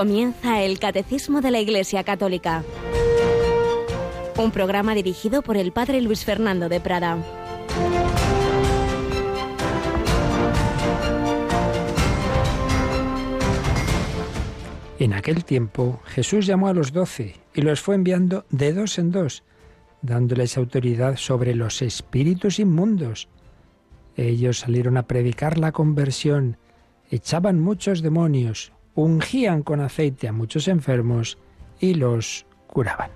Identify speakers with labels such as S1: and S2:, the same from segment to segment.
S1: Comienza el Catecismo de la Iglesia Católica. Un programa dirigido por el Padre Luis Fernando de Prada.
S2: En aquel tiempo Jesús llamó a los doce y los fue enviando de dos en dos, dándoles autoridad sobre los espíritus inmundos. Ellos salieron a predicar la conversión, echaban muchos demonios, ungían con aceite a muchos enfermos y los curaban.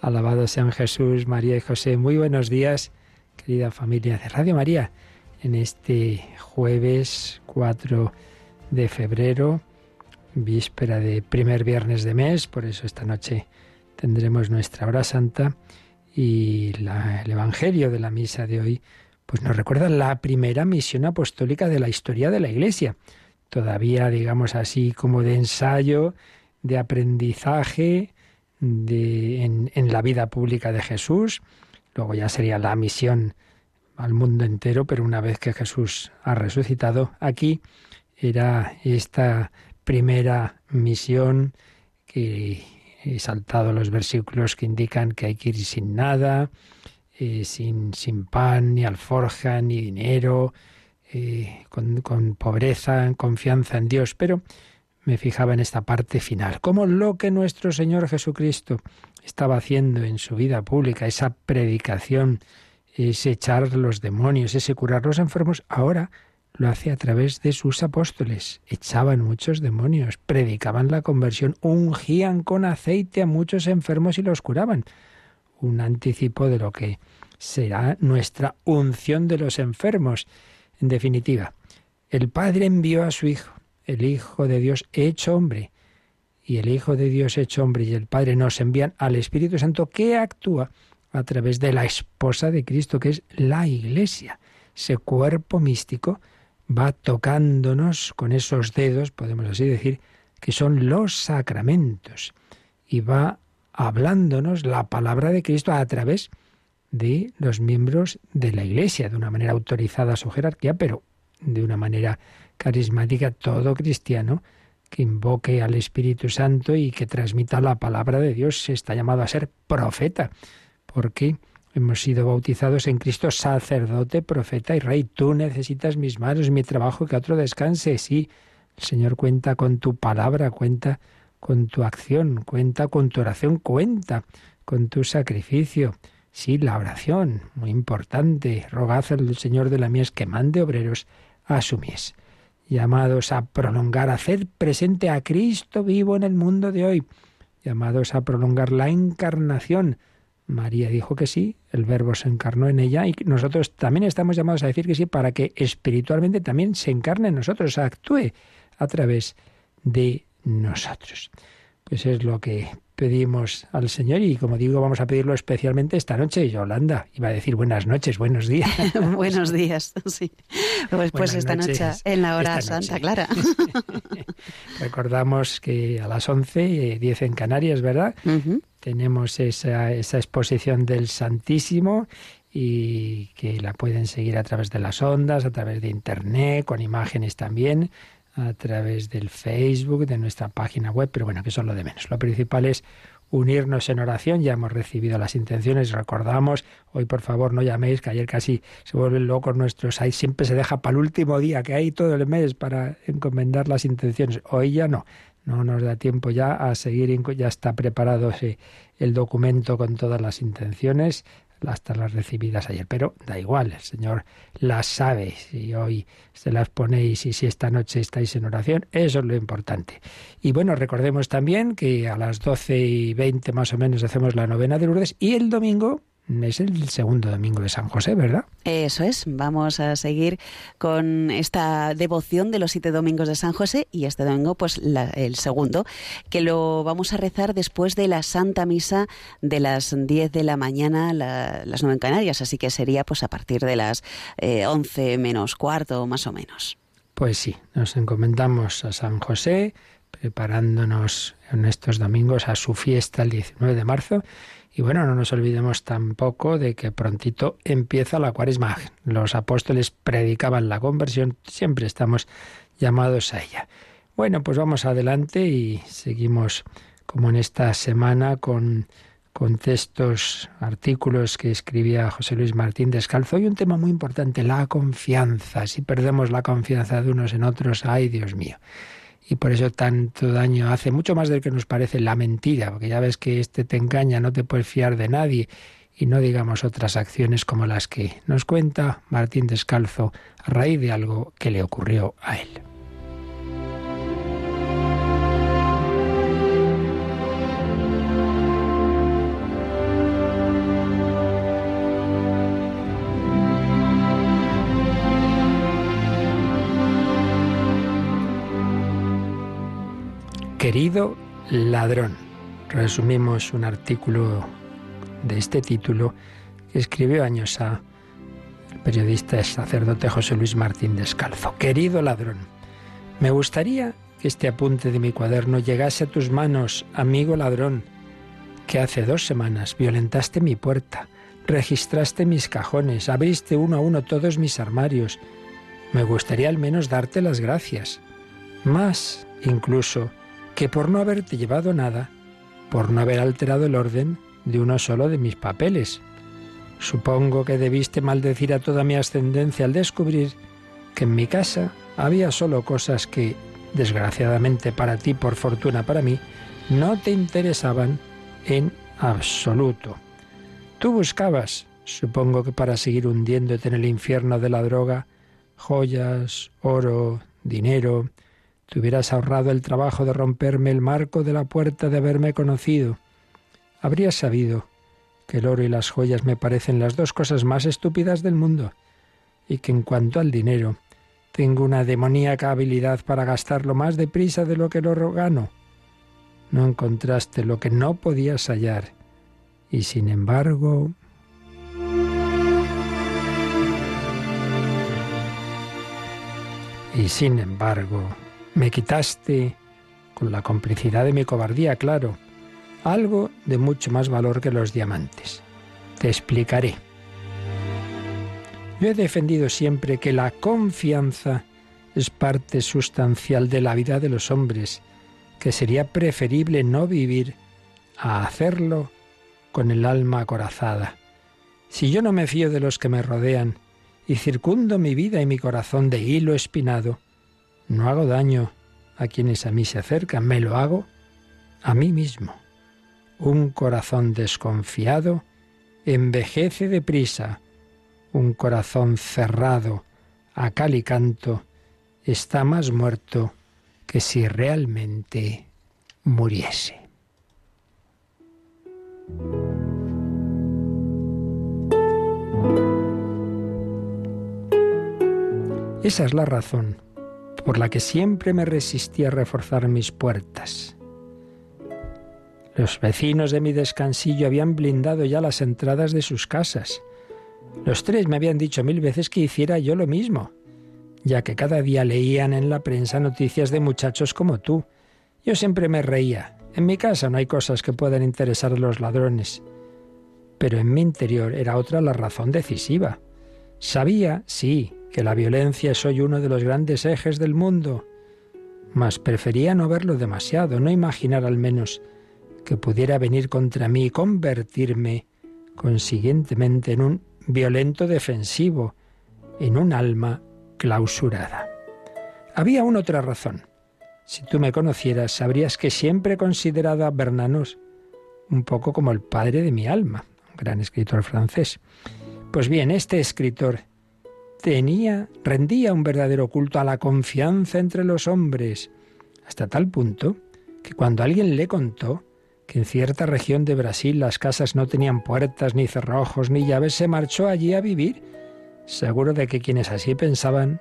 S2: Alabados sean Jesús, María y José. Muy buenos días, querida familia de Radio María, en este jueves 4 de febrero víspera de primer viernes de mes, por eso esta noche tendremos nuestra hora santa y el Evangelio de la misa de hoy pues nos recuerda la primera misión apostólica de la historia de la Iglesia. Todavía, digamos así, como de ensayo, de aprendizaje en la vida pública de Jesús. Luego ya sería la misión al mundo entero, pero una vez que Jesús ha resucitado, aquí era esta primera misión que he saltado los versículos que indican que hay que ir sin nada, eh, sin, sin, pan, ni alforja, ni dinero, con, con, pobreza, en confianza en Dios. Pero me fijaba en esta parte final, como lo que nuestro Señor Jesucristo estaba haciendo en su vida pública, esa predicación, ese echar los demonios, ese curar los enfermos, ahora lo hace a través de sus apóstoles. Echaban muchos demonios, predicaban la conversión, ungían con aceite a muchos enfermos y los curaban. Un anticipo de lo que será nuestra unción de los enfermos. En definitiva, el Padre envió a su Hijo, el Hijo de Dios hecho hombre, y el Hijo de Dios hecho hombre y el Padre nos envían al Espíritu Santo que actúa a través de la esposa de Cristo, que es la Iglesia, ese cuerpo místico va tocándonos con esos dedos, podemos así decir, que son los sacramentos, y va hablándonos la palabra de Cristo a través de los miembros de la Iglesia, de una manera autorizada a su jerarquía, pero de una manera carismática, todo cristiano que invoque al Espíritu Santo y que transmita la palabra de Dios está llamado a ser profeta, porque Hemos sido bautizados en Cristo sacerdote, profeta y rey. Tú necesitas mis manos, mi trabajo, que otro descanse. Sí, el Señor cuenta con tu palabra, cuenta con tu acción, cuenta con tu oración, cuenta con tu sacrificio. Sí, la oración, muy importante. Rogad al Señor de la mies que mande obreros a su mies. Llamados a prolongar, a hacer presente a Cristo vivo en el mundo de hoy. Llamados a prolongar la encarnación María dijo que sí, el verbo se encarnó en ella y nosotros también estamos llamados a decir que sí para que espiritualmente también se encarne en nosotros, actúe a través de nosotros. Pues es lo que pedimos al Señor y como digo vamos a pedirlo especialmente esta noche. Yolanda iba a decir buenas noches, buenos días.
S3: buenos días, sí. Pues, pues esta noche en la hora santa, Clara.
S2: Recordamos que a las 11, 10 en Canarias, ¿verdad? Tenemos esa, esa exposición del Santísimo y que la pueden seguir a través de las ondas, a través de Internet, con imágenes también a través del Facebook, de nuestra página web, pero bueno, que es lo de menos. Lo principal es unirnos en oración. Ya hemos recibido las intenciones, recordamos, hoy por favor no llaméis, que ayer casi se vuelven locos nuestros, ahí siempre se deja para el último día, que hay todo el mes para encomendar las intenciones. Hoy ya no, no nos da tiempo ya a seguir, ya está preparado el documento con todas las intenciones las recibidas ayer. Pero da igual, el Señor las sabe. Si hoy se las ponéis y si esta noche estáis en oración, eso es lo importante. Y bueno, recordemos también que a las doce y veinte más o menos hacemos la novena de Lourdes y el domingo es el segundo domingo de San José, ¿verdad?
S3: Eso es. Vamos a seguir con esta devoción de los siete domingos de San José y este domingo, pues el segundo, que lo vamos a rezar después de la Santa Misa de las diez de la mañana, las nueve en Canarias. Así que sería pues a partir de las eh, once menos cuarto, más o menos.
S2: Pues sí, nos encomendamos a San José, preparándonos en estos domingos a su fiesta el 19 de marzo y bueno, no nos olvidemos tampoco de que prontito empieza la cuaresma. Los apóstoles predicaban la conversión, siempre estamos llamados a ella. Bueno, pues vamos adelante y seguimos como en esta semana con, con textos, artículos que escribía José Luis Martín Descalzo. Hoy un tema muy importante, la confianza. Si perdemos la confianza de unos en otros, ay Dios mío. Y por eso tanto daño hace, mucho más del que nos parece la mentira, porque ya ves que este te engaña, no te puedes fiar de nadie y no digamos otras acciones como las que nos cuenta Martín Descalzo a raíz de algo que le ocurrió a él. Querido ladrón. Resumimos un artículo de este título que escribió años a el periodista y sacerdote José Luis Martín Descalzo. Querido ladrón, me gustaría que este apunte de mi cuaderno llegase a tus manos, amigo ladrón, que hace dos semanas violentaste mi puerta, registraste mis cajones, abriste uno a uno todos mis armarios. Me gustaría al menos darte las gracias. Más, incluso, que por no haberte llevado nada, por no haber alterado el orden de uno solo de mis papeles. Supongo que debiste maldecir a toda mi ascendencia al descubrir que en mi casa había solo cosas que, desgraciadamente para ti, por fortuna para mí, no te interesaban en absoluto. Tú buscabas, supongo que para seguir hundiéndote en el infierno de la droga, joyas, oro, dinero, te hubieras ahorrado el trabajo de romperme el marco de la puerta de haberme conocido. Habrías sabido que el oro y las joyas me parecen las dos cosas más estúpidas del mundo, y que en cuanto al dinero, tengo una demoníaca habilidad para gastarlo más deprisa de lo que lo gano. No encontraste lo que no podías hallar, y sin embargo... Y sin embargo, me quitaste, con la complicidad de mi cobardía, claro, algo de mucho más valor que los diamantes. Te explicaré. Yo he defendido siempre que la confianza es parte sustancial de la vida de los hombres, que sería preferible no vivir a hacerlo con el alma acorazada. Si yo no me fío de los que me rodean y circundo mi vida y mi corazón de hilo espinado, no hago daño a quienes a mí se acercan, me lo hago a mí mismo. Un corazón desconfiado envejece deprisa. Un corazón cerrado a cal y canto está más muerto que si realmente muriese. Esa es la razón por la que siempre me resistí a reforzar mis puertas. Los vecinos de mi descansillo habían blindado ya las entradas de sus casas. Los tres me habían dicho mil veces que hiciera yo lo mismo, ya que cada día leían en la prensa noticias de muchachos como tú. Yo siempre me reía. En mi casa no hay cosas que puedan interesar a los ladrones. Pero en mi interior era otra la razón decisiva. Sabía, sí, que la violencia es hoy uno de los grandes ejes del mundo, mas prefería no verlo demasiado, no imaginar al menos que pudiera venir contra mí y convertirme consiguientemente en un violento defensivo, en un alma clausurada. Había una otra razón. Si tú me conocieras, sabrías que siempre he considerado a Bernanos un poco como el padre de mi alma, un gran escritor francés. Pues bien, este escritor tenía, rendía un verdadero culto a la confianza entre los hombres, hasta tal punto que cuando alguien le contó que en cierta región de Brasil las casas no tenían puertas, ni cerrojos, ni llaves, se marchó allí a vivir, seguro de que quienes así pensaban,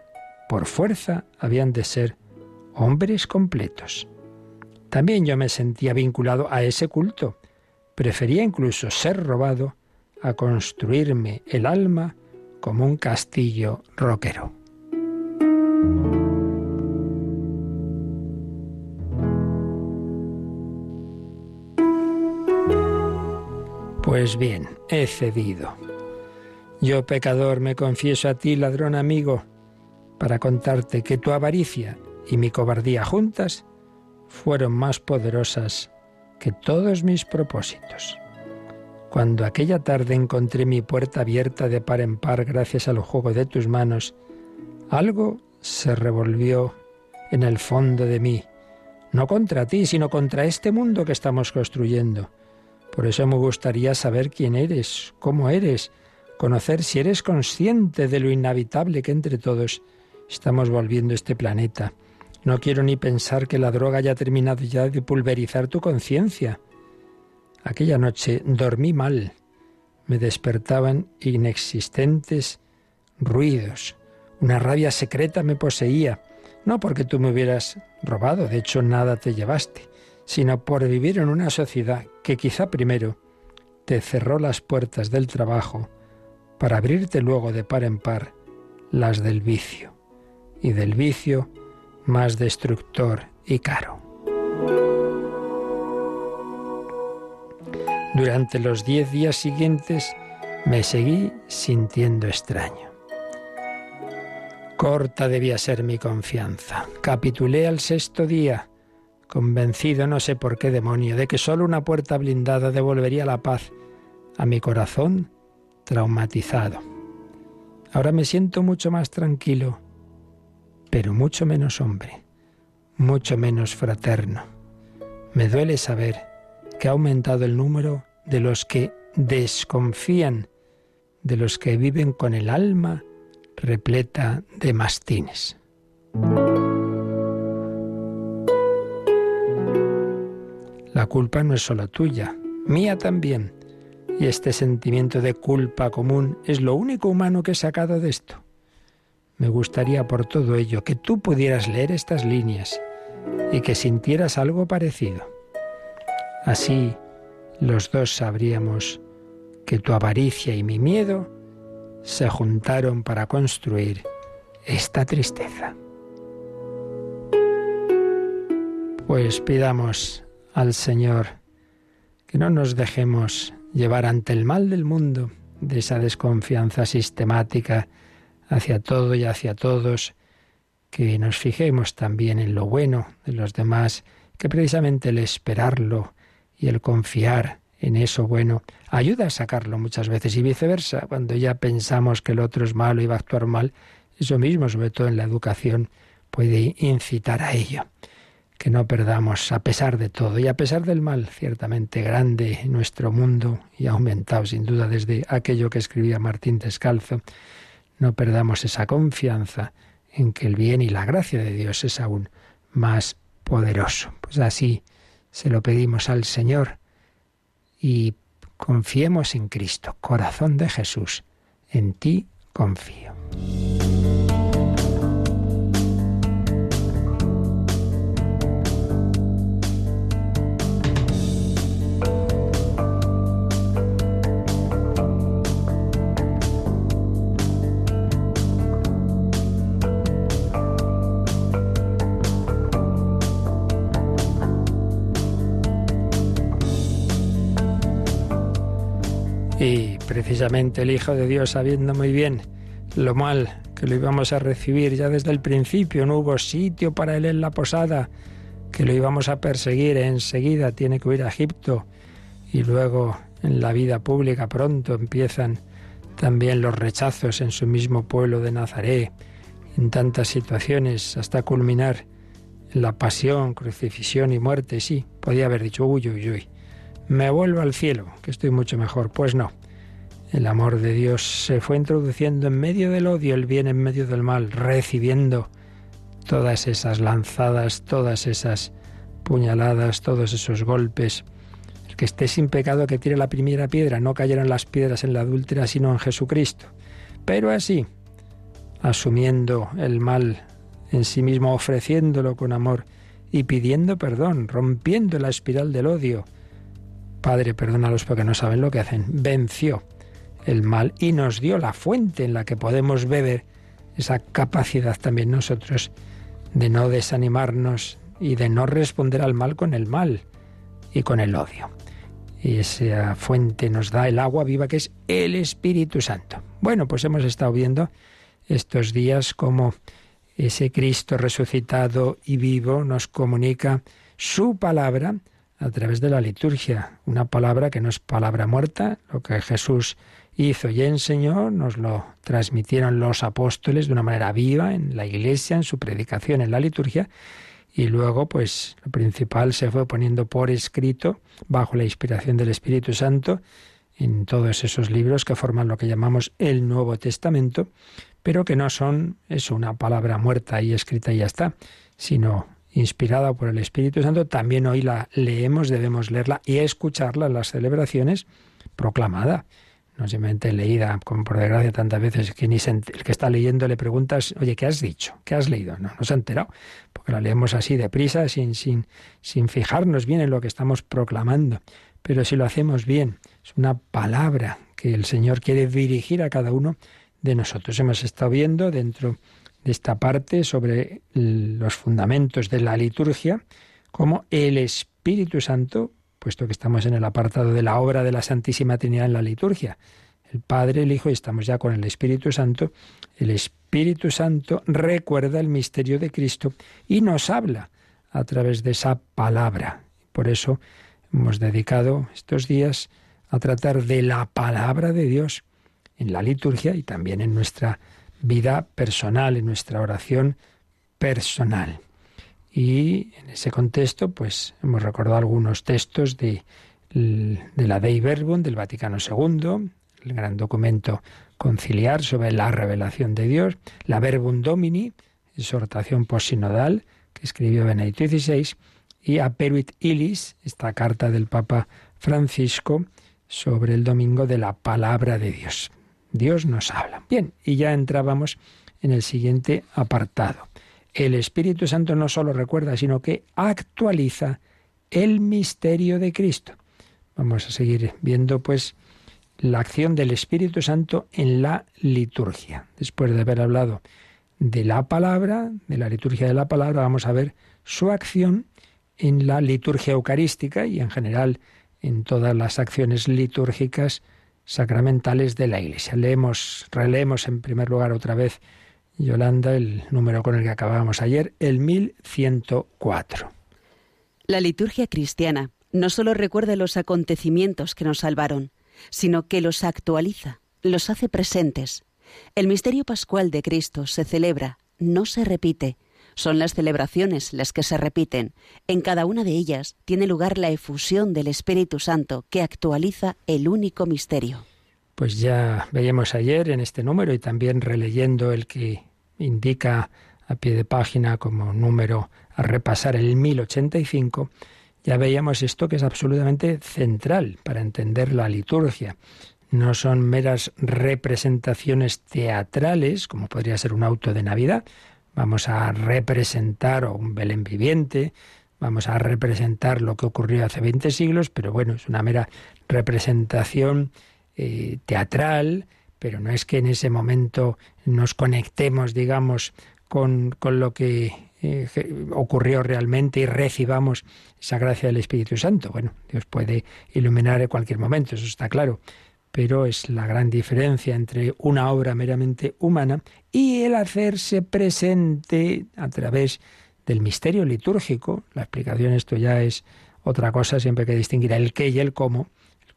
S2: por fuerza, habían de ser hombres completos. También yo me sentía vinculado a ese culto. Prefería incluso ser robado a construirme el alma como un castillo roquero. Pues bien, he cedido. Yo, pecador, me confieso a ti, ladrón amigo, para contarte que tu avaricia y mi cobardía juntas fueron más poderosas que todos mis propósitos. Cuando aquella tarde encontré mi puerta abierta de par en par gracias al juego de tus manos, algo se revolvió en el fondo de mí, no contra ti, sino contra este mundo que estamos construyendo. Por eso me gustaría saber quién eres, cómo eres, conocer si eres consciente de lo inhabitable que entre todos estamos volviendo este planeta. No quiero ni pensar que la droga haya terminado ya de pulverizar tu conciencia. Aquella noche dormí mal. Me despertaban inexistentes ruidos. Una rabia secreta me poseía, no porque tú me hubieras robado, de hecho nada te llevaste, sino por vivir en una sociedad que quizá primero te cerró las puertas del trabajo para abrirte luego de par en par las del vicio, y del vicio más destructor y caro. Durante los diez días siguientes me seguí sintiendo extraño. Corta debía ser mi confianza. Capitulé al sexto día, convencido no sé por qué demonio de que solo una puerta blindada devolvería la paz a mi corazón traumatizado. Ahora me siento mucho más tranquilo, pero mucho menos hombre, mucho menos fraterno. Me duele saber que ha aumentado el número de los que desconfían, de los que viven con el alma repleta de mastines. La culpa no es solo tuya, mía también. Y este sentimiento de culpa común es lo único humano que he sacado de esto. Me gustaría por todo ello que tú pudieras leer estas líneas y que sintieras algo parecido. Así los dos sabríamos que tu avaricia y mi miedo se juntaron para construir esta tristeza. Pues pidamos al Señor que no nos dejemos llevar ante el mal del mundo, de esa desconfianza sistemática hacia todo y hacia todos, que nos fijemos también en lo bueno de los demás, que precisamente el esperarlo y el confiar en eso bueno ayuda a sacarlo muchas veces y viceversa. Cuando ya pensamos que el otro es malo y va a actuar mal, eso mismo, sobre todo en la educación, puede incitar a ello. Que no perdamos, a pesar de todo y a pesar del mal, ciertamente grande en nuestro mundo y aumentado sin duda desde aquello que escribía Martín Descalzo, no perdamos esa confianza en que el bien y la gracia de Dios es aún más poderoso. Pues así se lo pedimos al Señor y confiemos en Cristo, corazón de Jesús, en ti confío. El Hijo de Dios, sabiendo muy bien lo mal que lo íbamos a recibir ya desde el principio, no hubo sitio para él en la posada, que lo íbamos a perseguir enseguida, tiene que ir a Egipto y luego en la vida pública pronto empiezan también los rechazos en su mismo pueblo de Nazaret, en tantas situaciones, hasta culminar la pasión, crucifixión y muerte. Sí, podía haber dicho, uy, uy, uy, me vuelvo al cielo, que estoy mucho mejor. Pues no, el amor de Dios se fue introduciendo en medio del odio, el bien en medio del mal, recibiendo todas esas lanzadas, todas esas puñaladas, todos esos golpes. El que esté sin pecado que tire la primera piedra, no cayeran las piedras en la adúltera, sino en Jesucristo. Pero así, asumiendo el mal en sí mismo, ofreciéndolo con amor y pidiendo perdón, rompiendo la espiral del odio. Padre, perdónalos porque no saben lo que hacen. Venció el mal y nos dio la fuente en la que podemos beber esa capacidad también nosotros de no desanimarnos y de no responder al mal con el mal y con el odio. Y esa fuente nos da el agua viva que es el Espíritu Santo. Bueno, pues hemos estado viendo estos días como ese Cristo resucitado y vivo nos comunica su palabra a través de la liturgia, una palabra que no es palabra muerta, lo que Jesús hizo y enseñó, nos lo transmitieron los apóstoles de una manera viva en la iglesia, en su predicación, en la liturgia, y luego, pues, lo principal se fue poniendo por escrito, bajo la inspiración del Espíritu Santo, en todos esos libros que forman lo que llamamos el Nuevo Testamento, pero que no son, es una palabra muerta y escrita y ya está, sino inspirada por el Espíritu Santo, también hoy la leemos, debemos leerla y escucharla en las celebraciones proclamada no simplemente leída, como por desgracia tantas veces que ni el que está leyendo le preguntas, oye, ¿qué has dicho? ¿Qué has leído? No, no se ha enterado, porque la leemos así deprisa, sin, sin, sin fijarnos bien en lo que estamos proclamando. Pero si lo hacemos bien, es una palabra que el Señor quiere dirigir a cada uno de nosotros. Hemos estado viendo dentro de esta parte sobre los fundamentos de la liturgia, como el Espíritu Santo puesto que estamos en el apartado de la obra de la Santísima Trinidad en la liturgia. El Padre, el Hijo y estamos ya con el Espíritu Santo. El Espíritu Santo recuerda el misterio de Cristo y nos habla a través de esa palabra. Por eso hemos dedicado estos días a tratar de la palabra de Dios en la liturgia y también en nuestra vida personal, en nuestra oración personal. Y en ese contexto, pues hemos recordado algunos textos de, la Dei Verbum del Vaticano II, el gran documento conciliar sobre la revelación de Dios, la Verbum Domini, exhortación posinodal que escribió Benedicto XVI, y Aperuit Ilis, esta carta del Papa Francisco sobre el domingo de la palabra de Dios. Dios nos habla. Bien, y ya entrábamos en el siguiente apartado el Espíritu Santo no solo recuerda, sino que actualiza el misterio de Cristo. Vamos a seguir viendo pues la acción del Espíritu Santo en la liturgia. Después de haber hablado de la palabra, de la liturgia de la palabra, vamos a ver su acción en la liturgia eucarística y en general en todas las acciones litúrgicas sacramentales de la Iglesia. Leemos, releemos en primer lugar otra vez Yolanda, el número con el que acabábamos ayer, el 1104.
S3: La liturgia cristiana no solo recuerda los acontecimientos que nos salvaron, sino que los actualiza, los hace presentes. El misterio pascual de Cristo se celebra, no se repite. Son las celebraciones las que se repiten. En cada una de ellas tiene lugar la efusión del Espíritu Santo que actualiza el único misterio.
S2: Pues ya veíamos ayer en este número y también releyendo el que indica a pie de página como número a repasar el 1085, ya veíamos esto que es absolutamente central para entender la liturgia. No son meras representaciones teatrales, como podría ser un auto de Navidad. Vamos a representar un Belén viviente, vamos a representar lo que ocurrió hace 20 siglos, pero bueno, es una mera representación eh, teatral pero no es que en ese momento nos conectemos, digamos, con, lo que eh, ocurrió realmente y recibamos esa gracia del Espíritu Santo. Bueno, Dios puede iluminar en cualquier momento, eso está claro, pero es la gran diferencia entre una obra meramente humana y el hacerse presente a través del misterio litúrgico. La explicación, esto ya es otra cosa, siempre hay que distinguir el qué y el cómo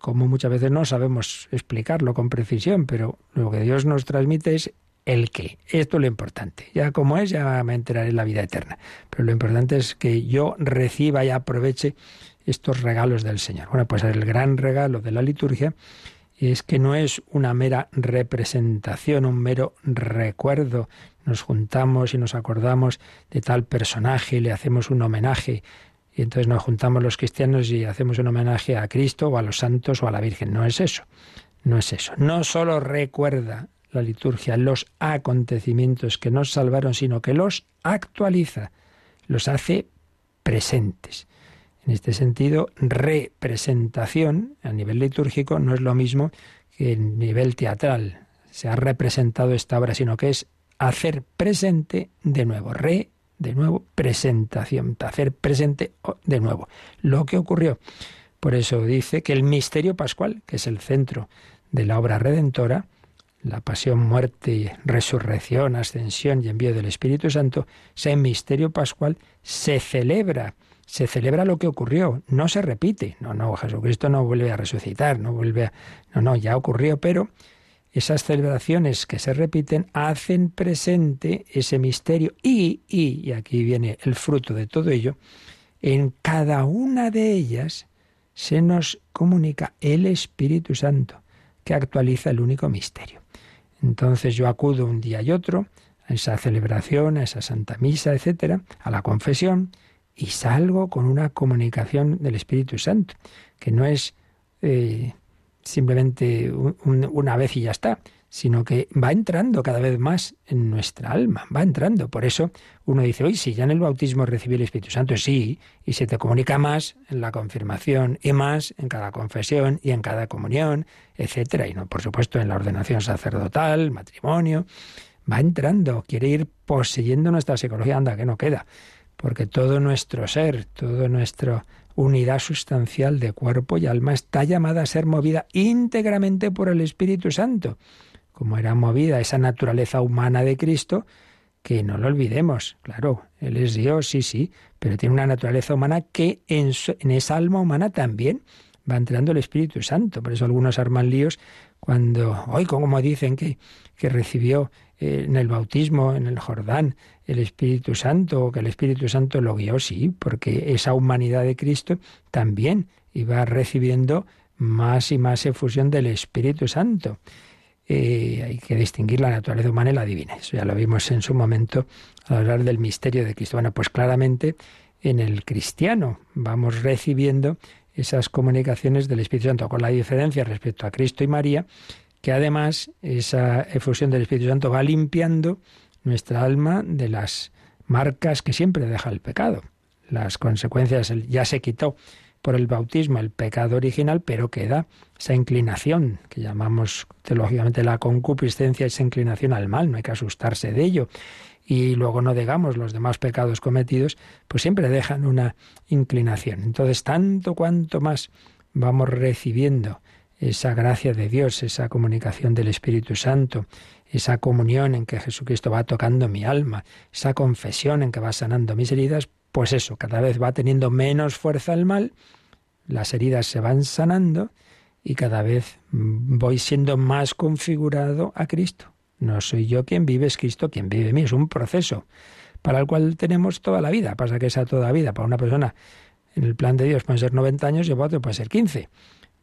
S2: como muchas veces no sabemos explicarlo con precisión, pero lo que Dios nos transmite es el qué. Esto es lo importante. Ya como es, ya me enteraré en la vida eterna. Pero lo importante es que yo reciba y aproveche estos regalos del Señor. Bueno, pues el gran regalo de la liturgia es que no es una mera representación, un mero recuerdo. Nos juntamos y nos acordamos de tal personaje, le hacemos un homenaje y entonces nos juntamos los cristianos y hacemos un homenaje a Cristo o a los santos o a la Virgen. No es eso, no es eso. No solo recuerda la liturgia los acontecimientos que nos salvaron, sino que los actualiza, los hace presentes. En este sentido, representación a nivel litúrgico no es lo mismo que en nivel teatral. Se ha representado esta obra, sino que es hacer presente de nuevo, re de nuevo, presentación, hacer presente de nuevo lo que ocurrió. Por eso dice que el misterio pascual, que es el centro de la obra redentora, la pasión, muerte, resurrección, ascensión y envío del Espíritu Santo, ese misterio pascual se celebra. Se celebra lo que ocurrió, no se repite. No, no, Jesucristo no vuelve a resucitar, no vuelve a. No, no, ya ocurrió, pero esas celebraciones que se repiten hacen presente ese misterio y, y, y aquí viene el fruto de todo ello, en cada una de ellas se nos comunica el Espíritu Santo, que actualiza el único misterio. Entonces yo acudo un día y otro a esa celebración, a esa Santa Misa, etcétera, a la confesión, y salgo con una comunicación del Espíritu Santo, que no es eh, simplemente una vez y ya está, sino que va entrando cada vez más en nuestra alma, va entrando. Por eso uno dice, oye, si ya en el bautismo recibí el Espíritu Santo, sí, y se te comunica más en la confirmación y más en cada confesión y en cada comunión, etcétera, y no, por supuesto, en la ordenación sacerdotal, matrimonio, va entrando, quiere ir poseyendo nuestra psicología, anda, que no queda, porque todo nuestro ser, todo nuestro unidad sustancial de cuerpo y alma está llamada a ser movida íntegramente por el Espíritu Santo como era movida esa naturaleza humana de Cristo, que no lo olvidemos, claro, Él es Dios, sí, sí, pero tiene una naturaleza humana que en, esa alma humana también va entrando el Espíritu Santo. Por eso algunos arman líos cuando, hoy como dicen que, que recibió eh, en el bautismo, en el Jordán, el Espíritu Santo, o que el Espíritu Santo lo guió, sí, porque esa humanidad de Cristo también iba recibiendo más y más efusión del Espíritu Santo. Eh, hay que distinguir la naturaleza humana y la divina. Eso ya lo vimos en su momento al hablar del misterio de Cristo. Bueno, pues claramente en el cristiano vamos recibiendo esas comunicaciones del Espíritu Santo, con la diferencia respecto a Cristo y María, que además esa efusión del Espíritu Santo va limpiando nuestra alma de las marcas que siempre deja el pecado. Las consecuencias ya se quitó por el bautismo el pecado original, pero queda esa inclinación que llamamos teológicamente la concupiscencia, esa inclinación al mal, no hay que asustarse de ello. Y luego no digamos los demás pecados cometidos, pues siempre dejan una inclinación. Entonces, tanto cuanto más vamos recibiendo esa gracia de Dios, esa comunicación del Espíritu Santo, esa comunión en que Jesucristo va tocando mi alma, esa confesión en que va sanando mis heridas, pues eso, cada vez va teniendo menos fuerza el mal, las heridas se van sanando y cada vez voy siendo más configurado a Cristo. No soy yo quien vive, es Cristo quien vive mí. Es un proceso para el cual tenemos toda la vida. Pasa que esa toda vida para una persona en el plan de Dios puede ser 90 años y para otro puede ser 15.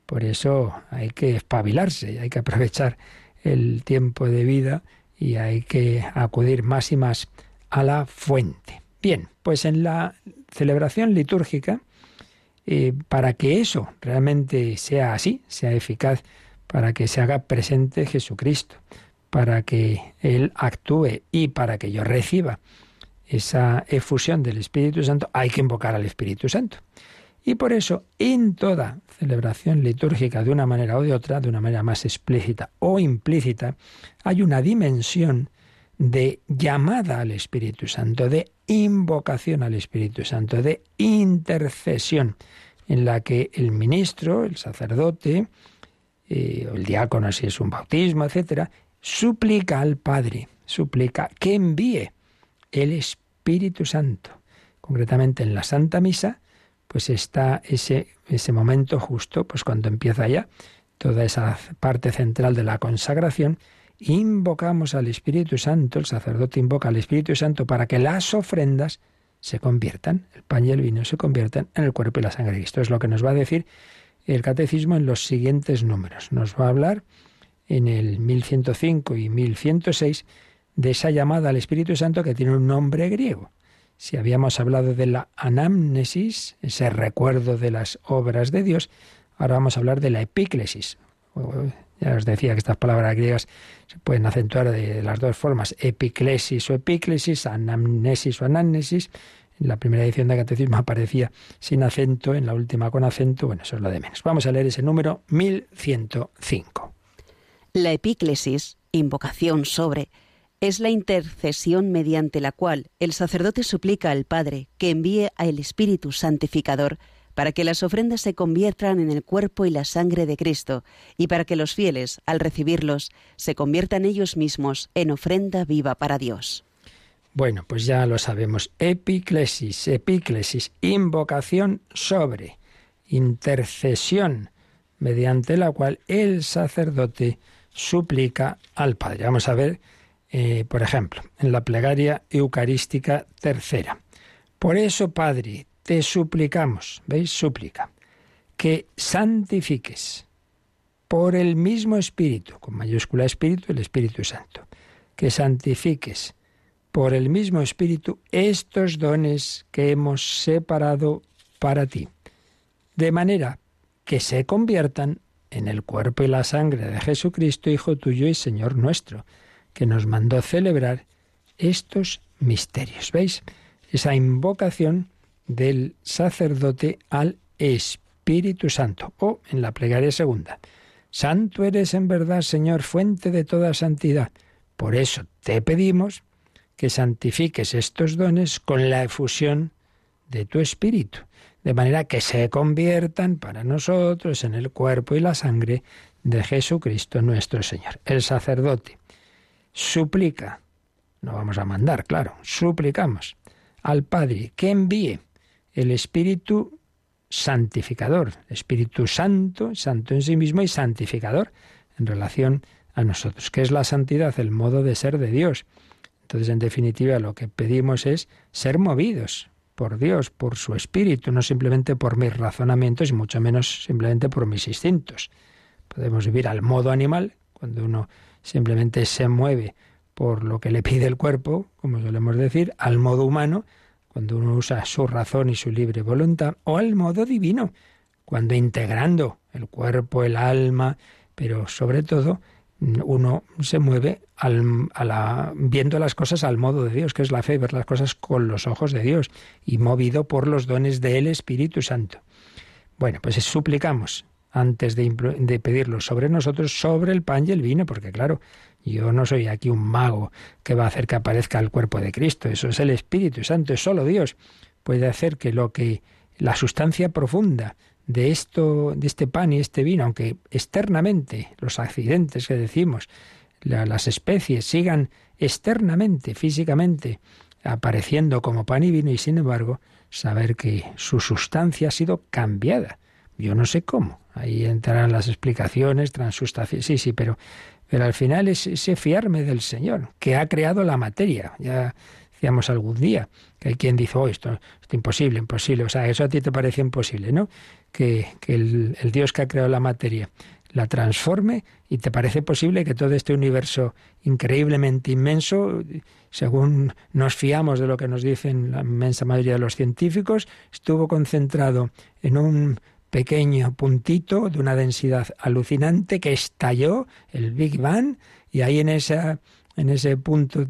S2: Por eso hay que espabilarse, hay que aprovechar el tiempo de vida y hay que acudir más y más a la fuente. Bien, pues en la celebración litúrgica, eh, para que eso realmente sea así, sea eficaz, para que se haga presente Jesucristo, para que Él actúe y para que yo reciba esa efusión del Espíritu Santo, hay que invocar al Espíritu Santo. Y por eso, en toda celebración litúrgica, de una manera o de otra, de una manera más explícita o implícita, hay una dimensión de llamada al Espíritu Santo, de invocación al Espíritu Santo, de intercesión, en la que el ministro, el sacerdote, eh, el diácono si es un bautismo, etcétera, suplica al Padre, suplica que envíe el Espíritu Santo. Concretamente en la Santa Misa, pues está ese, ese momento justo, pues cuando empieza ya toda esa parte central de la consagración, invocamos al Espíritu Santo, el sacerdote invoca al Espíritu Santo para que las ofrendas se conviertan, el pan y el vino se conviertan en el cuerpo y la sangre de Cristo. Es lo que nos va a decir el catecismo en los siguientes números. Nos va a hablar en el 1105 y 1106 de esa llamada al Espíritu Santo que tiene un nombre griego. Si habíamos hablado de la anamnesis, ese recuerdo de las obras de Dios, ahora vamos a hablar de la epíclesis, ya os decía que estas palabras griegas se pueden acentuar de las dos formas, epiclesis o epíclesis, anamnesis o anamnesis. En la primera edición de Catecismo aparecía sin acento, en la última con acento, bueno, eso es lo de menos. Vamos a leer ese número 1105.
S3: La epíclesis, invocación sobre, es la intercesión mediante la cual el sacerdote suplica al Padre que envíe al Espíritu Santificador para que las ofrendas se conviertan en el cuerpo y la sangre de Cristo, y para que los fieles, al recibirlos, se conviertan ellos mismos en ofrenda viva para Dios.
S2: Bueno, pues ya lo sabemos. Epiclesis, epiclesis, invocación sobre, intercesión, mediante la cual el sacerdote suplica al Padre. Vamos a ver, eh, por ejemplo, en la plegaria eucarística tercera. Por eso, Padre, te suplicamos, ¿veis? Súplica, que santifiques por el mismo Espíritu, con mayúscula Espíritu, el Espíritu Santo, que santifiques por el mismo Espíritu estos dones que hemos separado para ti, de manera que se conviertan en el cuerpo y la sangre de Jesucristo, Hijo tuyo y Señor nuestro, que nos mandó celebrar estos misterios. ¿Veis? Esa invocación del sacerdote al Espíritu Santo, o en la plegaria segunda. Santo eres en verdad, Señor, fuente de toda santidad. Por eso te pedimos que santifiques estos dones con la efusión de tu Espíritu, de manera que se conviertan para nosotros en el cuerpo y la sangre de Jesucristo nuestro Señor. El sacerdote suplica, no vamos a mandar, claro, suplicamos al Padre que envíe el Espíritu santificador, Espíritu Santo, santo en sí mismo y santificador en relación a nosotros, que es la santidad, el modo de ser de Dios entonces, en definitiva, lo que pedimos es ser movidos por Dios, por su espíritu, no simplemente por mis razonamientos y mucho menos simplemente por mis instintos. Podemos vivir al modo animal, cuando uno simplemente se mueve por lo que le pide el cuerpo, como solemos decir, al modo humano, cuando uno usa su razón y su libre voluntad, o al modo divino, cuando integrando el cuerpo, el alma, pero sobre todo uno se mueve viendo las cosas al modo de Dios, que es la fe, ver las cosas con los ojos de Dios y movido por los dones del Espíritu Santo. Bueno, pues suplicamos antes de, pedirlo sobre nosotros, sobre el pan y el vino, porque claro, yo no soy aquí un mago que va a hacer que aparezca el cuerpo de Cristo, eso es el Espíritu Santo, es solo Dios puede hacer que lo que la sustancia profunda de esto, de este pan y este vino, aunque externamente los accidentes que decimos, las especies sigan externamente, físicamente, apareciendo como pan y vino, y sin embargo, saber que su sustancia ha sido cambiada. Yo no sé cómo. Ahí entrarán las explicaciones, transustancia, sí, sí, pero, pero al final es ese fiarme del Señor, que ha creado la materia. Ya decíamos algún día, que hay quien dice, oh, esto, es imposible, imposible. O sea, eso a ti te parece imposible, ¿no? Que, el, el Dios que ha creado la materia la transforme y te parece posible que todo este universo increíblemente inmenso, según nos fiamos de lo que nos dicen la inmensa mayoría de los científicos, estuvo concentrado en un pequeño puntito de una densidad alucinante que estalló el Big Bang y ahí en esa en ese punto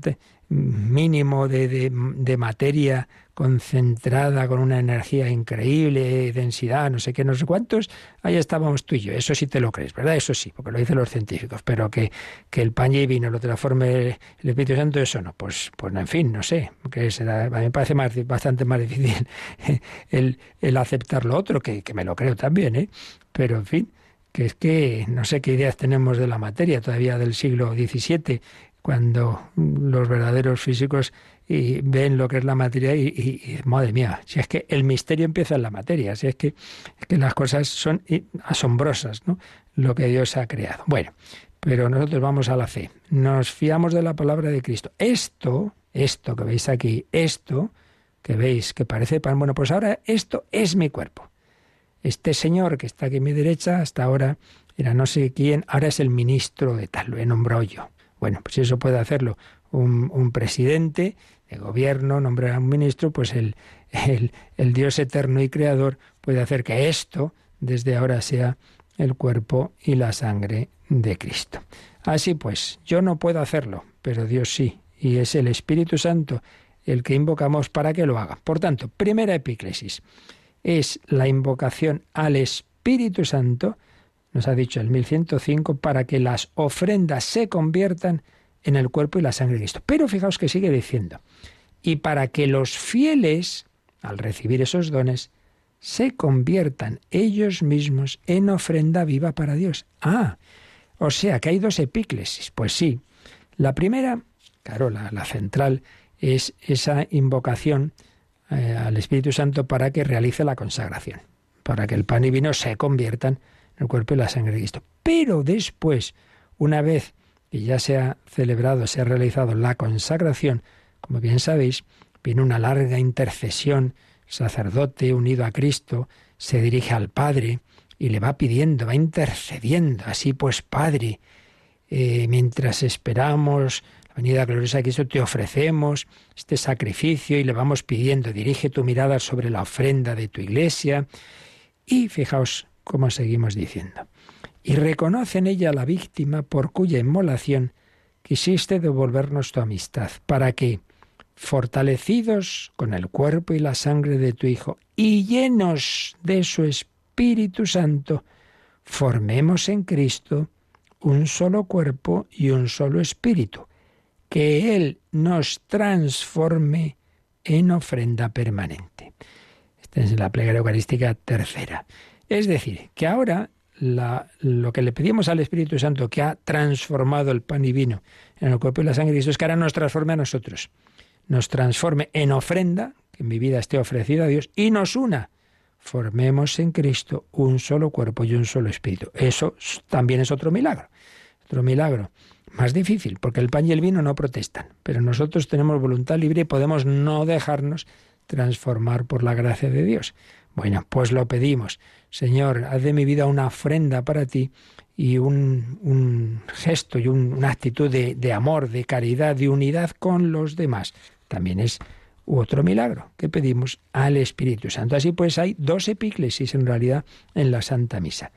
S2: mínimo de, de, materia concentrada con una energía increíble, densidad, no sé qué, no sé cuántos, ahí estábamos tú y yo. Eso sí te lo crees, ¿verdad? Eso sí, porque lo dicen los científicos. Pero que, que el pan y vino lo transforme el Espíritu Santo, eso no. Pues, pues en fin, no sé. Que a mí me parece más, bastante más difícil el, el aceptar lo otro, que, que me lo creo también, ¿eh? Pero en fin que es que no sé qué ideas tenemos de la materia todavía del siglo XVII cuando los verdaderos físicos y ven lo que es la materia y, madre mía, si es que el misterio empieza en la materia, si es que, que las cosas son asombrosas, ¿no? Lo que Dios ha creado. Bueno, pero nosotros vamos a la fe, nos fiamos de la palabra de Cristo. Esto, esto que veis aquí, esto que veis que parece pan, bueno, pues ahora esto es mi cuerpo. Este señor que está aquí a mi derecha, hasta ahora era no sé quién, ahora es el ministro de tal, lo he nombrado yo. Bueno, pues eso puede hacerlo un, presidente de gobierno, nombrar a un ministro, pues el, el, Dios eterno y creador puede hacer que esto desde ahora sea el cuerpo y la sangre de Cristo. Así pues, yo no puedo hacerlo, pero Dios sí, y es el Espíritu Santo el que invocamos para que lo haga. Por tanto, primera epíclesis es la invocación al Espíritu Santo nos ha dicho el 1105, para que las ofrendas se conviertan en el cuerpo y la sangre de Cristo. Pero fijaos que sigue diciendo, y para que los fieles, al recibir esos dones, se conviertan ellos mismos en ofrenda viva para Dios. Ah, o sea que hay dos epíclesis. Pues sí. La primera, claro, la, central, es esa invocación eh, al Espíritu Santo para que realice la consagración, para que el pan y vino se conviertan en el cuerpo y la sangre de Cristo. Pero después, una vez que ya se ha celebrado, se ha realizado la consagración, como bien sabéis, viene una larga intercesión, el sacerdote unido a Cristo se dirige al Padre y le va pidiendo, va intercediendo. Así pues, Padre, eh, mientras esperamos la venida gloriosa de Cristo, te ofrecemos este sacrificio y le vamos pidiendo, dirige tu mirada sobre la ofrenda de tu iglesia. Y fijaos cómo seguimos diciendo. Y reconoce en ella la víctima por cuya inmolación quisiste devolvernos tu amistad, para que, fortalecidos con el cuerpo y la sangre de tu Hijo y llenos de su Espíritu Santo, formemos en Cristo un solo cuerpo y un solo espíritu, que Él nos transforme en ofrenda permanente. Esta es la plegaria eucarística tercera. Es decir, que ahora lo que le pedimos al Espíritu Santo, que ha transformado el pan y vino en el cuerpo y la sangre de Cristo, es que ahora nos transforme a nosotros nos transforme en ofrenda, que en mi vida esté ofrecida a Dios, y nos una. Formemos en Cristo un solo cuerpo y un solo espíritu. Eso también es otro milagro. Otro milagro más difícil, porque el pan y el vino no protestan, pero nosotros tenemos voluntad libre y podemos no dejarnos transformar por la gracia de Dios. Bueno, pues lo pedimos. Señor, haz de mi vida una ofrenda para ti y un, gesto y una actitud de, de amor, de caridad, de unidad con los demás también es otro milagro que pedimos al Espíritu Santo. Así pues hay dos epíclesis en realidad en la Santa Misa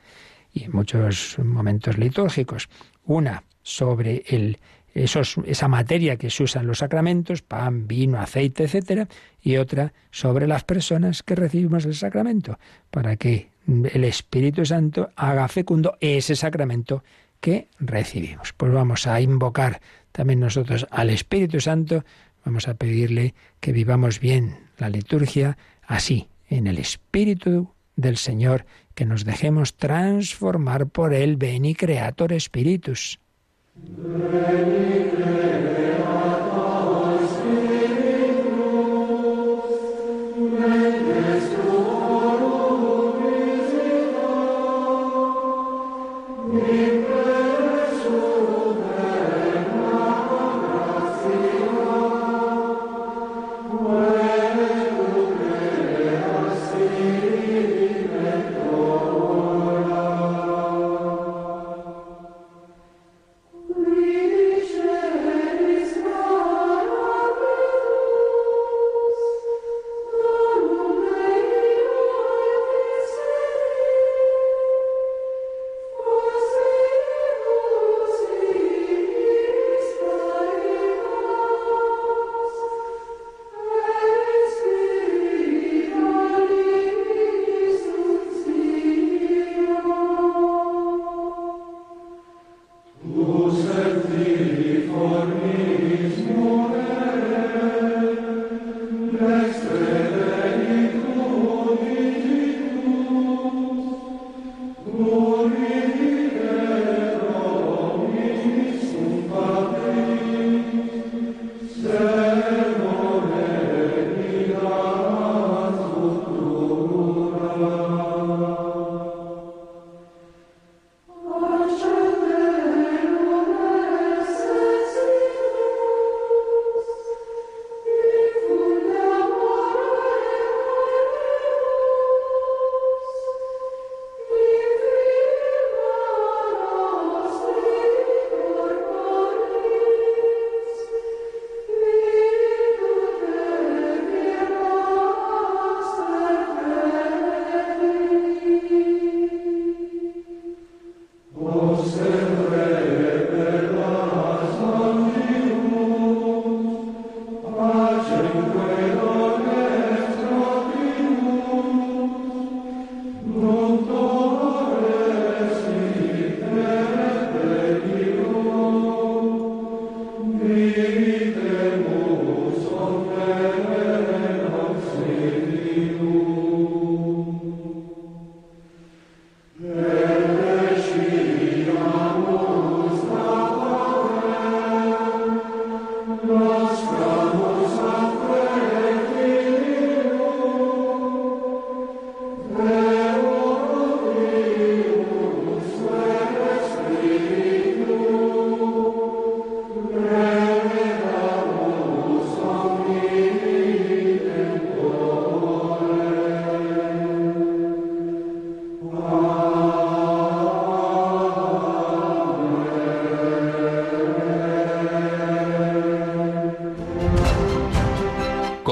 S2: y en muchos momentos litúrgicos. Una sobre el, esa materia que se usa en los sacramentos, pan, vino, aceite, etcétera, y otra sobre las personas que recibimos el sacramento, para que el Espíritu Santo haga fecundo ese sacramento que recibimos. Pues vamos a invocar también nosotros al Espíritu Santo Vamos a pedirle que vivamos bien la liturgia así, en el Espíritu del Señor, que nos dejemos transformar por Él, Veni Creator Spiritus.
S4: Veni, Veni,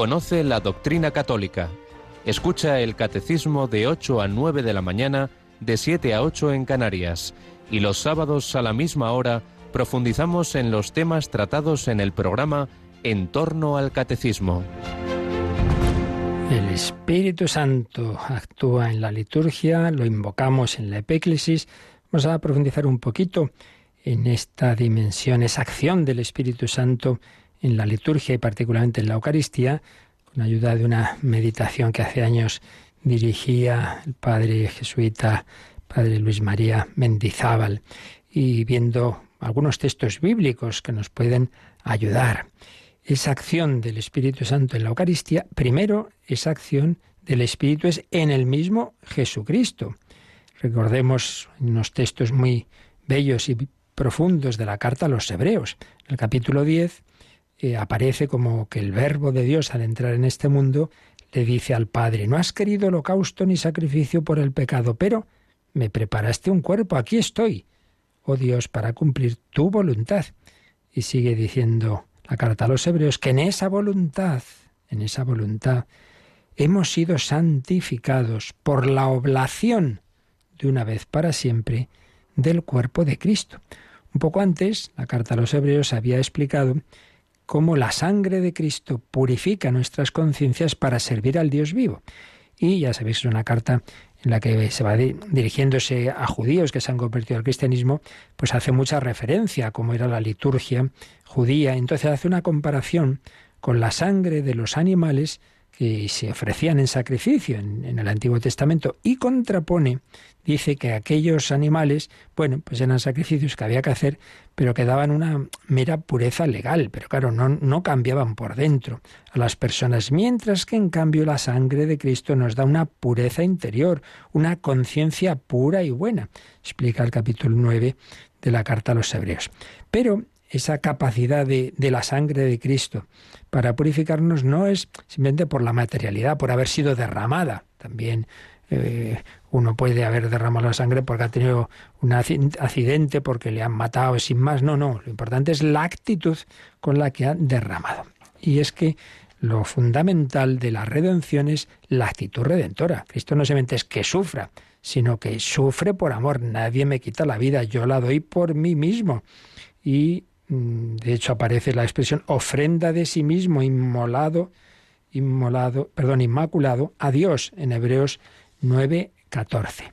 S4: Conoce la doctrina católica. Escucha el catecismo de 8 a 9 de la mañana, de 7 a 8 en Canarias. Y los sábados a la misma hora profundizamos en los temas tratados en el programa En torno al catecismo.
S2: El Espíritu Santo actúa en la liturgia, lo invocamos en la epéclesis. Vamos a profundizar un poquito en esta dimensión, esa acción del Espíritu Santo en la liturgia y particularmente en la Eucaristía, con ayuda de una meditación que hace años dirigía el padre jesuita, padre Luis María Mendizábal, y viendo algunos textos bíblicos que nos pueden ayudar. Esa acción del Espíritu Santo en la Eucaristía, primero, esa acción del Espíritu es en el mismo Jesucristo. Recordemos unos textos muy bellos y profundos de la carta a los Hebreos. En el capítulo 10 eh, aparece como que el verbo de Dios al entrar en este mundo le dice al Padre, no has querido holocausto ni sacrificio por el pecado, pero me preparaste un cuerpo, aquí estoy, oh Dios, para cumplir tu voluntad. Y sigue diciendo la carta a los hebreos que en esa voluntad, en esa voluntad, hemos sido santificados por la oblación de una vez para siempre del cuerpo de Cristo. Un poco antes, la carta a los hebreos había explicado cómo la sangre de Cristo purifica nuestras conciencias para servir al Dios vivo. Y ya sabéis, es una carta en la que se va dirigiéndose a judíos que se han convertido al cristianismo, pues hace mucha referencia a cómo era la liturgia judía. Entonces hace una comparación con la sangre de los animales que se ofrecían en sacrificio en, el Antiguo Testamento y contrapone dice que aquellos animales, bueno, pues eran sacrificios que había que hacer, pero que daban una mera pureza legal, pero claro, no, no cambiaban por dentro a las personas, mientras que en cambio la sangre de Cristo nos da una pureza interior, una conciencia pura y buena, explica el capítulo 9 de la carta a los hebreos. Pero esa capacidad de, de, la sangre de Cristo para purificarnos no es simplemente por la materialidad, por haber sido derramada. También eh, uno puede haber derramado la sangre porque ha tenido un accidente, porque le han matado, sin más. No, no. Lo importante es la actitud con la que ha derramado. Y es que lo fundamental de la redención es la actitud redentora. Cristo no solamente es que sufra, sino que sufre por amor. Nadie me quita la vida, yo la doy por mí mismo. Y de hecho aparece la expresión ofrenda de sí mismo, inmolado, inmolado, perdón, inmaculado a Dios en Hebreos 9:14.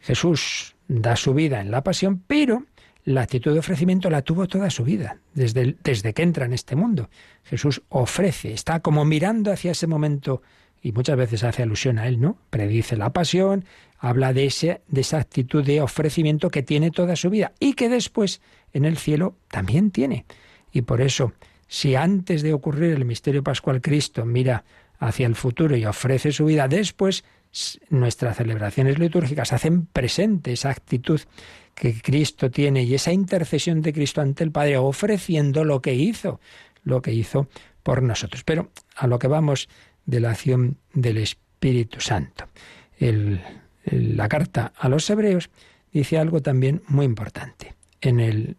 S2: Jesús da su vida en la pasión, pero la actitud de ofrecimiento la tuvo toda su vida, desde, desde que entra en este mundo. Jesús ofrece, está como mirando hacia ese momento y muchas veces hace alusión a él, ¿no? Predice la pasión, habla de, de esa actitud de ofrecimiento que tiene toda su vida y que después en el cielo también tiene. Y por eso, si antes de ocurrir el misterio pascual Cristo mira hacia el futuro y ofrece su vida, después nuestras celebraciones litúrgicas hacen presente esa actitud que Cristo tiene y esa intercesión de Cristo ante el Padre ofreciendo lo que hizo, lo que hizo por nosotros. Pero a lo que vamos de la acción del Espíritu Santo. La carta a los hebreos dice algo también muy importante. En el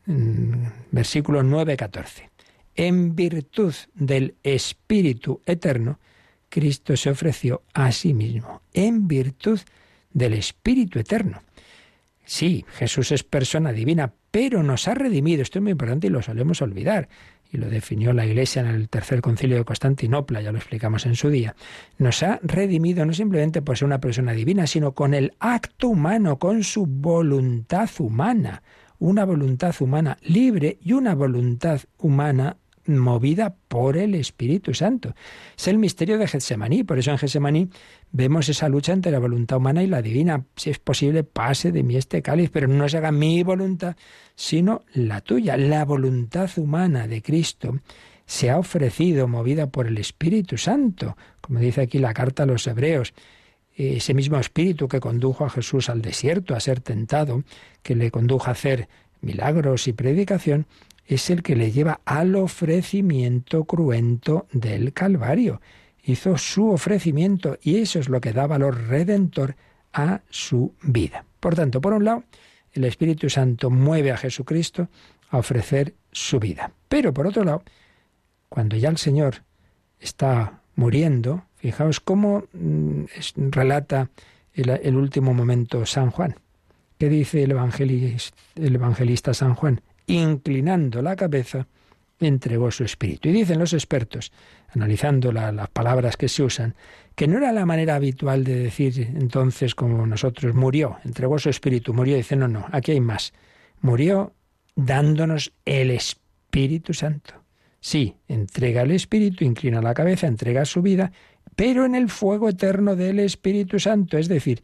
S2: versículo 9-14. En virtud del Espíritu Eterno, Cristo se ofreció a sí mismo en virtud del Espíritu Eterno. Sí, Jesús es persona divina, pero nos ha redimido. Esto es muy importante y lo solemos olvidar. Y lo definió la Iglesia en el tercer concilio de Constantinopla, ya lo explicamos en su día. Nos ha redimido no simplemente por ser una persona divina, sino con el acto humano, con su voluntad humana. Una voluntad humana libre y una voluntad humana movida por el Espíritu Santo. Es el misterio de Getsemaní, por eso en Getsemaní vemos esa lucha entre la voluntad humana y la divina. Si es posible, pase de mí este cáliz, pero no se haga mi voluntad, sino la tuya. La voluntad humana de Cristo se ha ofrecido movida por el Espíritu Santo, como dice aquí la carta a los hebreos ese mismo espíritu que condujo a Jesús al desierto a ser tentado, que le condujo a hacer milagros y predicación, es el que le lleva al ofrecimiento cruento del Calvario. Hizo su ofrecimiento y eso es lo que da valor redentor a su vida. Por tanto, por un lado, el Espíritu Santo mueve a Jesucristo a ofrecer su vida. Pero por otro lado, cuando ya el Señor está muriendo, fijaos cómo mm, relata el, último momento San Juan. ¿Qué dice el evangelista, el evangelista San Juan? Inclinando la cabeza, entregó su espíritu. Y dicen los expertos, analizando las palabras que se usan, que no era la manera habitual de decir entonces como nosotros, murió, entregó su espíritu, murió, dice, no, no, aquí hay más. Murió dándonos el Espíritu Santo. Sí, entrega el Espíritu, inclina la cabeza, entrega su vida, pero en el fuego eterno del Espíritu Santo, es decir,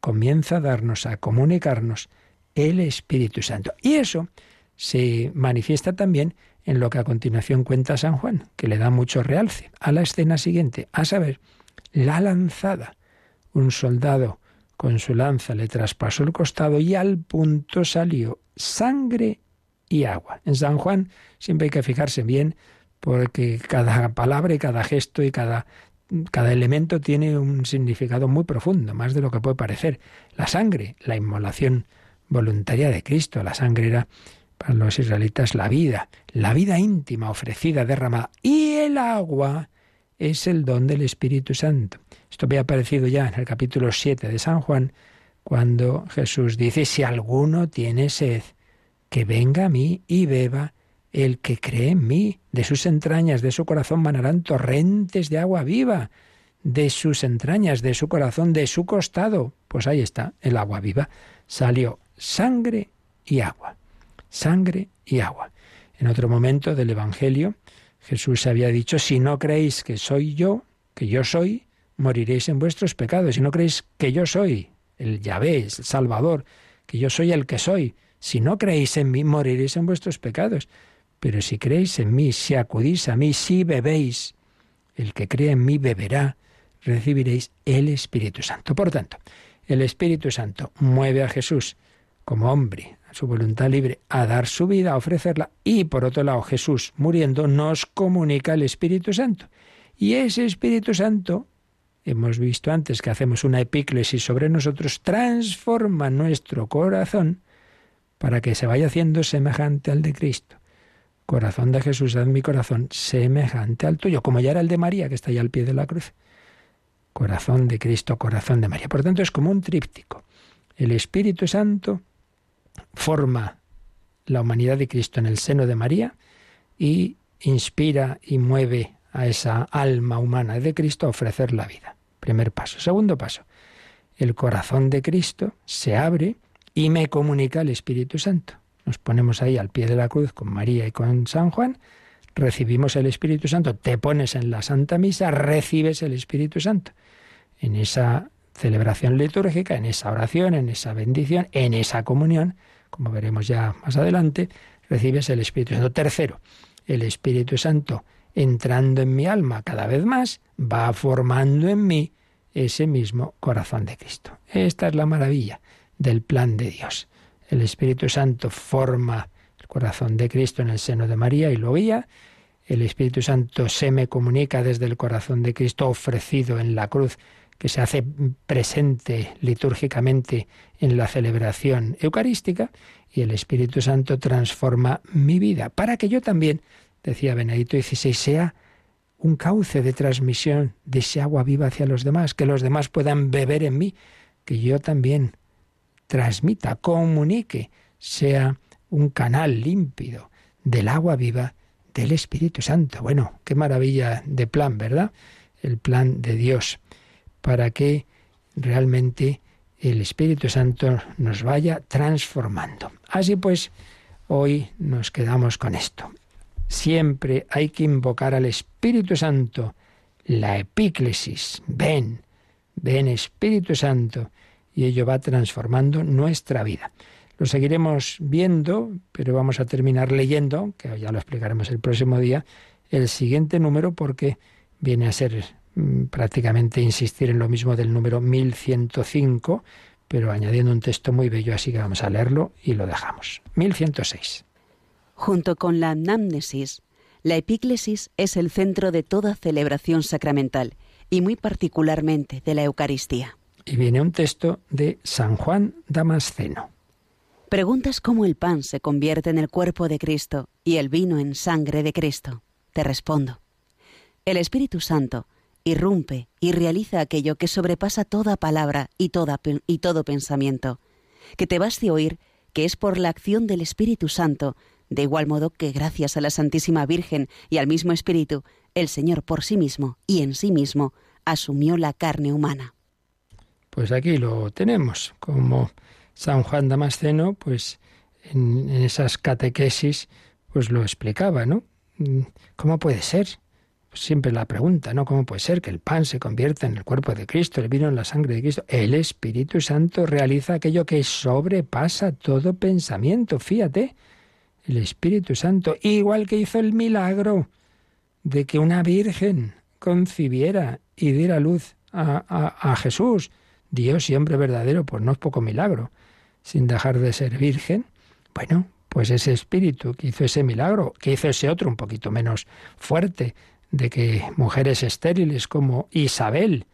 S2: comienza a darnos, a comunicarnos el Espíritu Santo. Y eso se manifiesta también en lo que a continuación cuenta San Juan, que le da mucho realce a la escena siguiente, a saber, la lanzada. Un soldado con su lanza le traspasó el costado y al punto salió sangre y agua. En San Juan siempre hay que fijarse bien porque cada palabra y cada gesto y cada, cada elemento tiene un significado muy profundo, más de lo que puede parecer. La sangre, la inmolación voluntaria de Cristo, la sangre era para los israelitas la vida, la vida íntima ofrecida, derramada. Y el agua es el don del Espíritu Santo. Esto había aparecido ya en el capítulo 7 de San Juan, cuando Jesús dice, si alguno tiene sed, que venga a mí y beba. El que cree en mí, de sus entrañas, de su corazón manarán torrentes de agua viva. De sus entrañas, de su corazón, de su costado. Pues ahí está, el agua viva. Salió sangre y agua sangre y agua. En otro momento del Evangelio, Jesús había dicho, si no creéis que soy yo, que yo soy, moriréis en vuestros pecados. Si no creéis que yo soy el Yahvé, el Salvador, que yo soy el que soy, si no creéis en mí, moriréis en vuestros pecados. Pero si creéis en mí, si acudís a mí, si bebéis, el que cree en mí beberá, recibiréis el Espíritu Santo. Por tanto, el Espíritu Santo mueve a Jesús como hombre, su voluntad libre, a dar su vida, a ofrecerla. Y por otro lado, Jesús, muriendo, nos comunica el Espíritu Santo. Y ese Espíritu Santo, hemos visto antes que hacemos una epíclesis sobre nosotros, transforma nuestro corazón para que se vaya haciendo semejante al de Cristo. Corazón de Jesús, haz mi corazón semejante al tuyo, como ya era el de María, que está ahí al pie de la cruz. Corazón de Cristo, corazón de María. Por tanto, es como un tríptico. El Espíritu Santo forma la humanidad de Cristo en el seno de María y inspira y mueve a esa alma humana de Cristo a ofrecer la vida. Primer paso. Segundo paso. El corazón de Cristo se abre y me comunica el Espíritu Santo. Nos ponemos ahí al pie de la cruz con María y con San Juan, recibimos el Espíritu Santo, te pones en la Santa Misa, recibes el Espíritu Santo. En esa celebración litúrgica, en esa oración, en esa bendición, en esa comunión, como veremos ya más adelante, recibes el Espíritu Santo. Tercero, el Espíritu Santo entrando en mi alma cada vez más, va formando en mí ese mismo corazón de Cristo. Esta es la maravilla del plan de Dios. El Espíritu Santo forma el corazón de Cristo en el seno de María y lo guía. El Espíritu Santo se me comunica desde el corazón de Cristo ofrecido en la cruz que se hace presente litúrgicamente en la celebración eucarística y el Espíritu Santo transforma mi vida para que yo también, decía Benedito XVI, sea un cauce de transmisión de ese agua viva hacia los demás, que los demás puedan beber en mí, que yo también transmita, comunique, sea un canal límpido del agua viva del Espíritu Santo. Bueno, qué maravilla de plan, ¿verdad? El plan de Dios para que realmente el Espíritu Santo nos vaya transformando. Así pues, hoy nos quedamos con esto. Siempre hay que invocar al Espíritu Santo, la epíclesis. Ven, ven Espíritu Santo, y ello va transformando nuestra vida. Lo seguiremos viendo, pero vamos a terminar leyendo, que ya lo explicaremos el próximo día, el siguiente número porque viene a ser prácticamente insistir en lo mismo del número 1105, pero añadiendo un texto muy bello, así que vamos a leerlo y lo dejamos. 1106.
S3: Junto con la anamnesis, la epíclesis es el centro de toda celebración sacramental y muy particularmente de la Eucaristía.
S2: Y viene un texto de San Juan Damasceno.
S3: Preguntas cómo el pan se convierte en el cuerpo de Cristo y el vino en sangre de Cristo. Te respondo. el Espíritu Santo irrumpe y realiza aquello que sobrepasa toda palabra y, toda, y todo pensamiento, que te baste oír que es por la acción del Espíritu Santo, de igual modo que gracias a la Santísima Virgen y al mismo Espíritu, el Señor por sí mismo y en sí mismo asumió la carne humana.
S2: Pues aquí lo tenemos, como San Juan Damasceno, pues en, en esas catequesis, pues lo explicaba, ¿no? ¿Cómo puede ser? Siempre la pregunta, ¿no? ¿Cómo puede ser que el pan se convierta en el cuerpo de Cristo, el vino en la sangre de Cristo? El Espíritu Santo realiza aquello que sobrepasa todo pensamiento, fíjate. El Espíritu Santo, igual que hizo el milagro de que una virgen concibiera y diera luz a, a, a Jesús, Dios y hombre verdadero, pues no es poco milagro, sin dejar de ser virgen. Bueno, pues ese espíritu que hizo ese milagro, que hizo ese otro un poquito menos fuerte, de que mujeres estériles como Isabel,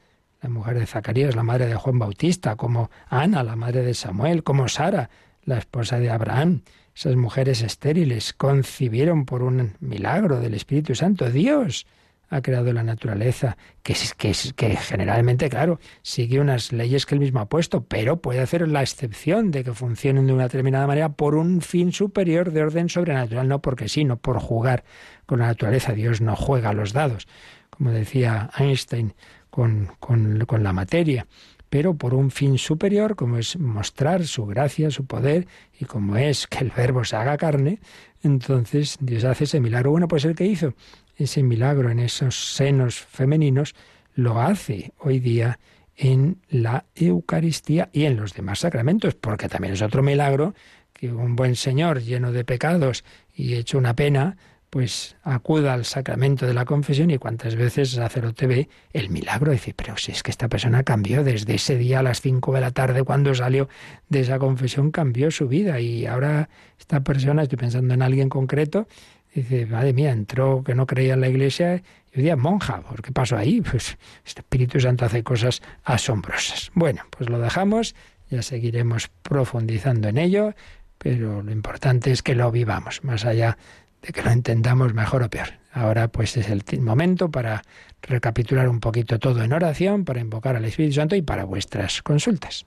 S2: la mujer de Zacarías, la madre de Juan Bautista, como Ana, la madre de Samuel, como Sara, la esposa de Abraham, esas mujeres estériles concibieron por un milagro del Espíritu Santo. Dios ha creado la naturaleza, que, que, que generalmente, claro, sigue unas leyes que él mismo ha puesto, pero puede hacer la excepción de que funcionen de una determinada manera por un fin superior de orden sobrenatural, no porque sí, no por jugar con la naturaleza. Dios no juega a los dados, como decía Einstein, con, con, con la materia pero por un fin superior, como es mostrar su gracia, su poder, y como es que el verbo se haga carne, entonces Dios hace ese milagro. Bueno, pues el que hizo ese milagro en esos senos femeninos, lo hace hoy día en la Eucaristía y en los demás sacramentos, porque también es otro milagro que un buen señor lleno de pecados y hecho una pena, pues acuda al sacramento de la confesión y cuántas veces el sacerdote ve el milagro y dice, pero si es que esta persona cambió desde ese día a las cinco de la tarde cuando salió de esa confesión, cambió su vida y ahora esta persona, estoy pensando en alguien concreto, Dice, madre mía, entró que no creía en la iglesia y hoy día monja. ¿Por qué pasó ahí? Pues este Espíritu Santo hace cosas asombrosas. Bueno, pues lo dejamos, ya seguiremos profundizando en ello, pero lo importante es que lo vivamos, más allá de que lo entendamos mejor o peor. Ahora pues es el momento para recapitular un poquito todo en oración, para invocar al Espíritu Santo y para vuestras consultas.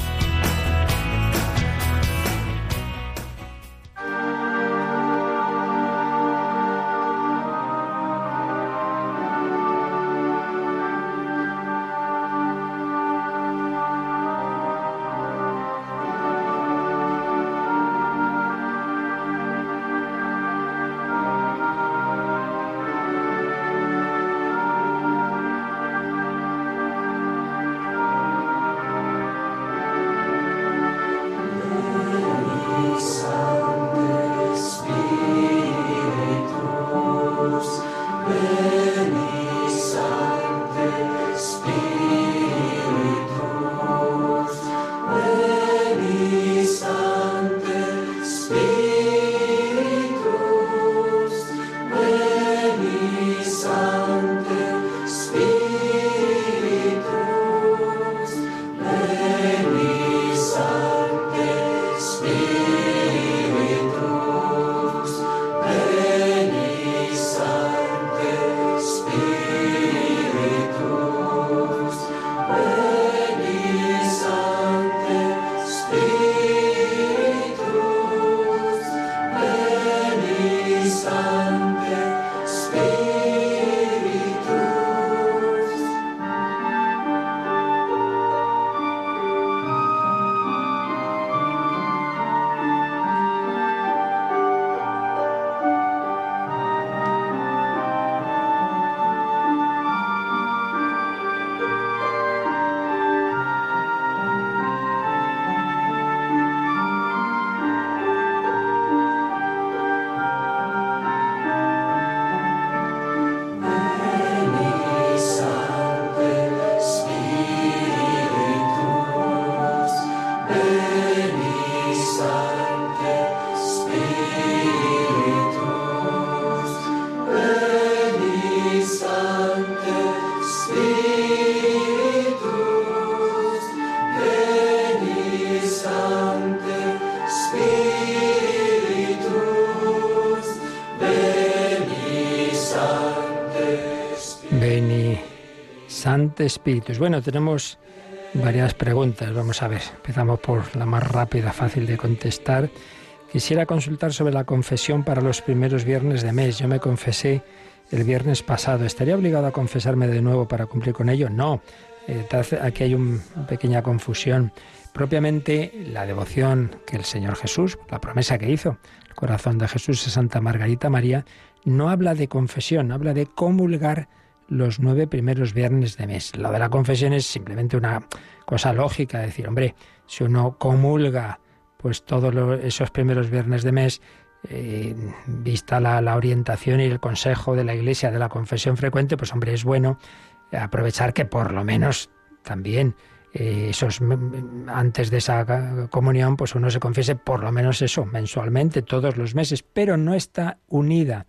S2: espíritus. Bueno, tenemos varias preguntas. Vamos a ver, empezamos por la más rápida, fácil de contestar. Quisiera consultar sobre la confesión para los primeros viernes de mes. Yo me confesé el viernes pasado. ¿Estaría obligado a confesarme de nuevo para cumplir con ello? No. Eh, aquí hay una pequeña confusión. Propiamente la devoción que el Señor Jesús, la promesa que hizo, el corazón de Jesús a Santa Margarita María, no habla de confesión, habla de comulgar los nueve primeros viernes de mes. Lo de la confesión es simplemente una cosa lógica, decir, hombre, si uno comulga pues todos esos primeros viernes de mes, eh, vista la, orientación y el consejo de la Iglesia de la confesión frecuente, pues hombre, es bueno aprovechar que por lo menos también eh, esos antes de esa comunión, pues uno se confiese por lo menos eso, mensualmente, todos los meses, pero no está unida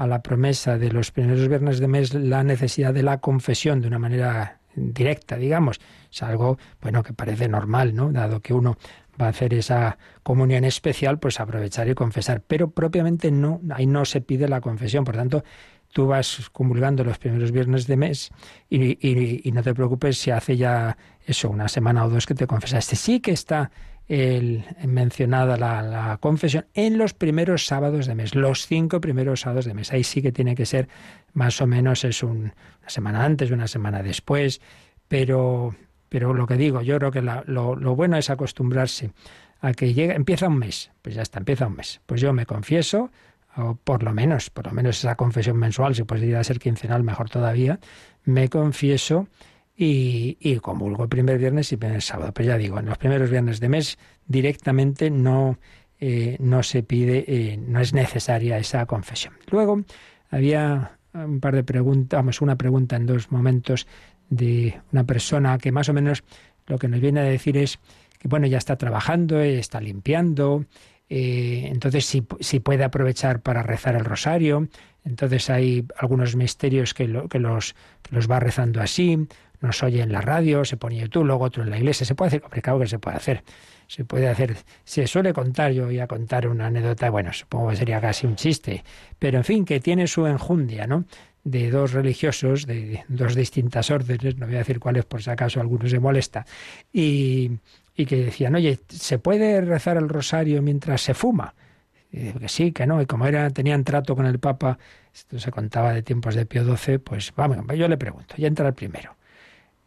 S2: a la promesa de los primeros viernes de mes la necesidad de la confesión de una manera directa, digamos. Es algo, bueno, que parece normal, ¿no? Dado que uno va a hacer esa comunión especial, pues aprovechar y confesar. Pero propiamente no, ahí no se pide la confesión. Por tanto, tú vas comulgando los primeros viernes de mes y, no te preocupes si hace ya eso, una semana o dos que te confesaste. Sí que está el, mencionada la, confesión en los primeros sábados de mes, los cinco primeros sábados de mes. Ahí sí que tiene que ser más o menos es una semana antes, una semana después, pero, pero lo que digo, yo creo que lo, lo bueno es acostumbrarse a que llega, empieza un mes, pues ya está, empieza un mes. Pues yo me confieso, o por lo menos, por lo menos esa confesión mensual, si pudiera ser quincenal, mejor todavía, me confieso y, y comulgo el primer viernes y el primer sábado. Pero ya digo, en los primeros viernes de mes directamente no, eh, no se pide, eh, no es necesaria esa confesión. Luego había un par de preguntas, vamos, una pregunta en dos momentos de una persona que más o menos lo que nos viene a decir es que bueno, ya está trabajando, está limpiando, eh, entonces si, si, puede aprovechar para rezar el rosario, entonces hay algunos misterios que, que, los, que los va rezando así, nos oye en la radio, se pone YouTube, luego otro en la iglesia, se puede hacer, hombre, claro que se puede hacer, se puede hacer, se suele contar, yo voy a contar una anécdota, bueno, supongo que sería casi un chiste, pero en fin, que tiene su enjundia, ¿no? de dos religiosos de dos distintas órdenes, no voy a decir cuáles por si acaso alguno se molesta, y, y que decían, oye, ¿se puede rezar el rosario mientras se fuma? Y que sí, que no, y como era, tenían trato con el Papa, esto se contaba de tiempos de Pío XII, pues vamos, yo le pregunto, ya entra el primero.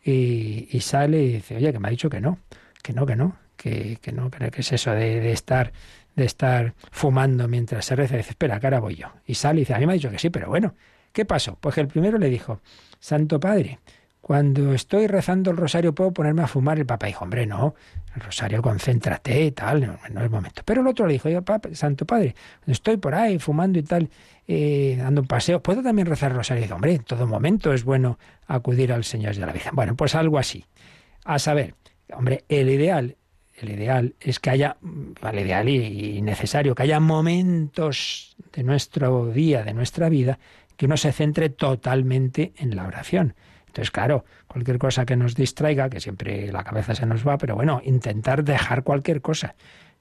S2: Y, y, sale y dice, oye, que me ha dicho que no, que no, que no, que, que no, que, es eso de, estar de estar fumando mientras se reza. Dice, espera, que ahora voy yo. Y sale y dice, a mí me ha dicho que sí, pero bueno, ¿qué pasó? Pues que el primero le dijo, Santo Padre, cuando estoy rezando el rosario puedo ponerme a fumar. El Papa dijo, hombre, no, el rosario concéntrate y tal, no, es el momento. Pero el otro le dijo, Papa, Santo Padre, estoy por ahí fumando y tal, eh, dando un paseo, ¿puedo también rezar el rosario? Y dice, hombre, en todo momento es bueno acudir al Señor de la Virgen. Bueno, pues algo así. A saber, hombre, el ideal, el ideal es que haya, el ideal y necesario, que haya momentos de nuestro día, de nuestra vida, que uno se centre totalmente en la oración. Entonces, claro, cualquier cosa que nos distraiga, que siempre la cabeza se nos va, pero bueno, intentar dejar cualquier cosa.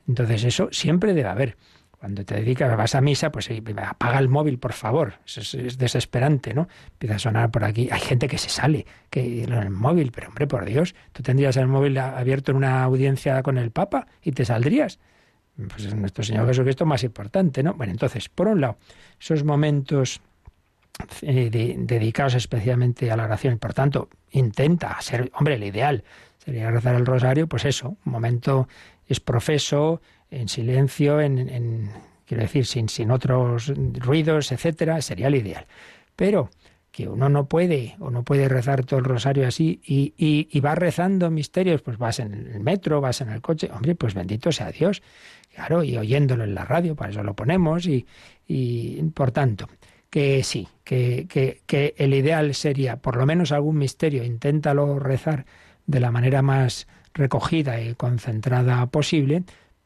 S2: Entonces, eso siempre debe haber. Cuando te dedicas, vas a misa, pues apaga el móvil, por favor. es, desesperante, ¿no? Empieza a sonar por aquí. Hay gente que se sale que en el móvil, pero hombre, por Dios, tú tendrías el móvil abierto en una audiencia con el Papa y te saldrías. Pues nuestro Señor Jesucristo más importante, ¿no? Bueno, entonces, por un lado, esos momentos eh, dedicados especialmente a la oración. Por tanto, intenta ser, hombre, el ideal sería rezar el rosario, pues eso, un momento es profeso, en silencio, en, quiero decir, sin, sin otros ruidos, etcétera, sería el ideal. Pero que uno no puede o no puede rezar todo el rosario así y, y, va rezando misterios, pues vas en el metro, vas en el coche, hombre, pues bendito sea Dios, claro, y oyéndolo en la radio, para eso lo ponemos y, y por tanto, que sí, que, que, el ideal sería por lo menos algún misterio, inténtalo rezar de la manera más recogida y concentrada posible,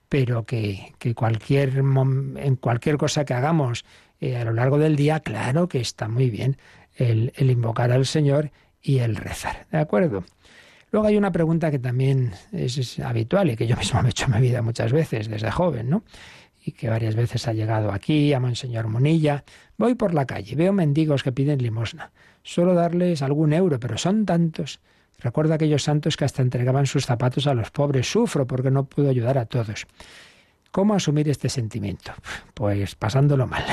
S2: pero que, que cualquier, en cualquier cosa que hagamos eh, a lo largo del día, claro que está muy bien el, invocar al Señor y el rezar. ¿De acuerdo? Luego hay una pregunta que también es, es habitual y que yo mismo me he hecho en mi vida muchas veces desde joven, ¿no? Y que varias veces ha llegado aquí, a Monseñor Munilla. Voy por la calle, veo mendigos que piden limosna. Suelo darles algún euro, pero son tantos. Recuerdo aquellos santos que hasta entregaban sus zapatos a los pobres. Sufro porque no puedo ayudar a todos. ¿Cómo asumir este sentimiento? Pues pasándolo mal.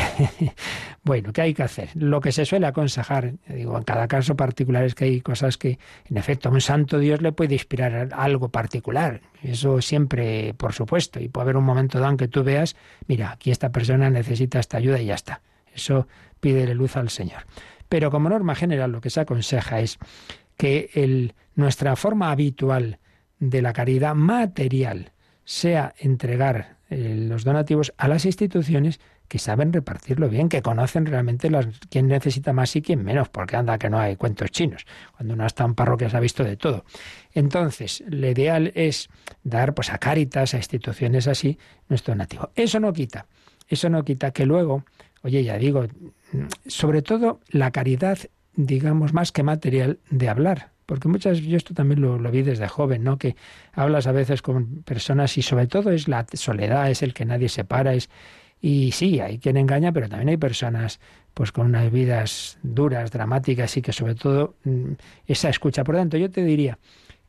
S2: bueno, ¿qué hay que hacer? Lo que se suele aconsejar, digo, en cada caso particular es que hay cosas que, en efecto, a un santo Dios le puede inspirar algo particular. Eso siempre, por supuesto. Y puede haber un momento dado en que tú veas, mira, aquí esta persona necesita esta ayuda y ya está. Eso pídele luz al Señor. Pero como norma general lo que se aconseja es que nuestra forma habitual de la caridad material sea entregar eh, los donativos a las instituciones que saben repartirlo bien, que conocen realmente las, quién necesita más y quién menos, porque anda que no hay cuentos chinos. Cuando uno está en parroquias ha visto de todo. Entonces, lo ideal es dar pues a Cáritas, a instituciones así, nuestro donativo. Eso no quita, eso no quita que luego, oye, ya digo, sobre todo la caridad, digamos, más que material, de hablar, porque muchas, yo esto también lo, vi desde joven, ¿no? Que hablas a veces con personas y sobre todo es la soledad, es el que nadie se para, es y sí, hay quien engaña, pero también hay personas pues con unas vidas duras, dramáticas y que sobre todo mm, esa escucha. Por tanto, yo te diría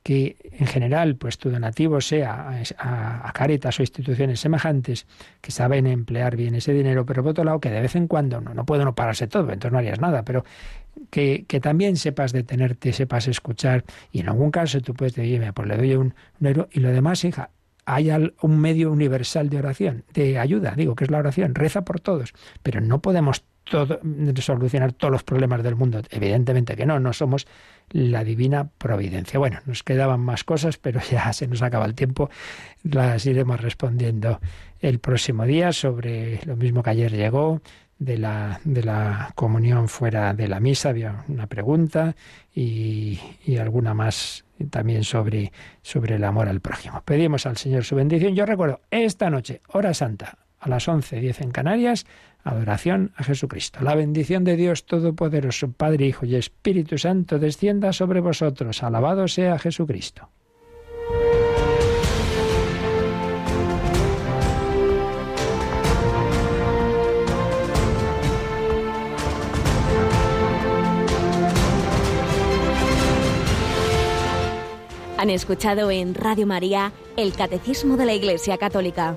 S2: que en general pues tu donativo sea a, a, Caritas o instituciones semejantes que saben emplear bien ese dinero, pero por otro lado que de vez en cuando no, no puedo no pararse todo, entonces no harías nada, pero que, que, también sepas detenerte, sepas escuchar, y en algún caso tú puedes decir, pues le doy un, un euro, y lo demás, hija, hay un medio universal de oración, de ayuda, digo que es la oración, reza por todos, pero no podemos todo, solucionar todos los problemas del mundo, evidentemente que no, no somos la divina providencia. Bueno, nos quedaban más cosas, pero ya se nos acaba el tiempo, las iremos respondiendo el próximo día sobre lo mismo que ayer llegó, de la, de la comunión fuera de la misa, había una pregunta y, y alguna más también sobre, sobre el amor al prójimo. Pedimos al Señor su bendición. Yo recuerdo, esta noche, hora santa, a las 11.10 en Canarias, adoración a Jesucristo. La bendición de Dios Todopoderoso, Padre, Hijo y Espíritu Santo, descienda sobre vosotros. Alabado sea Jesucristo.
S1: Han escuchado en Radio María el Catecismo de la Iglesia Católica,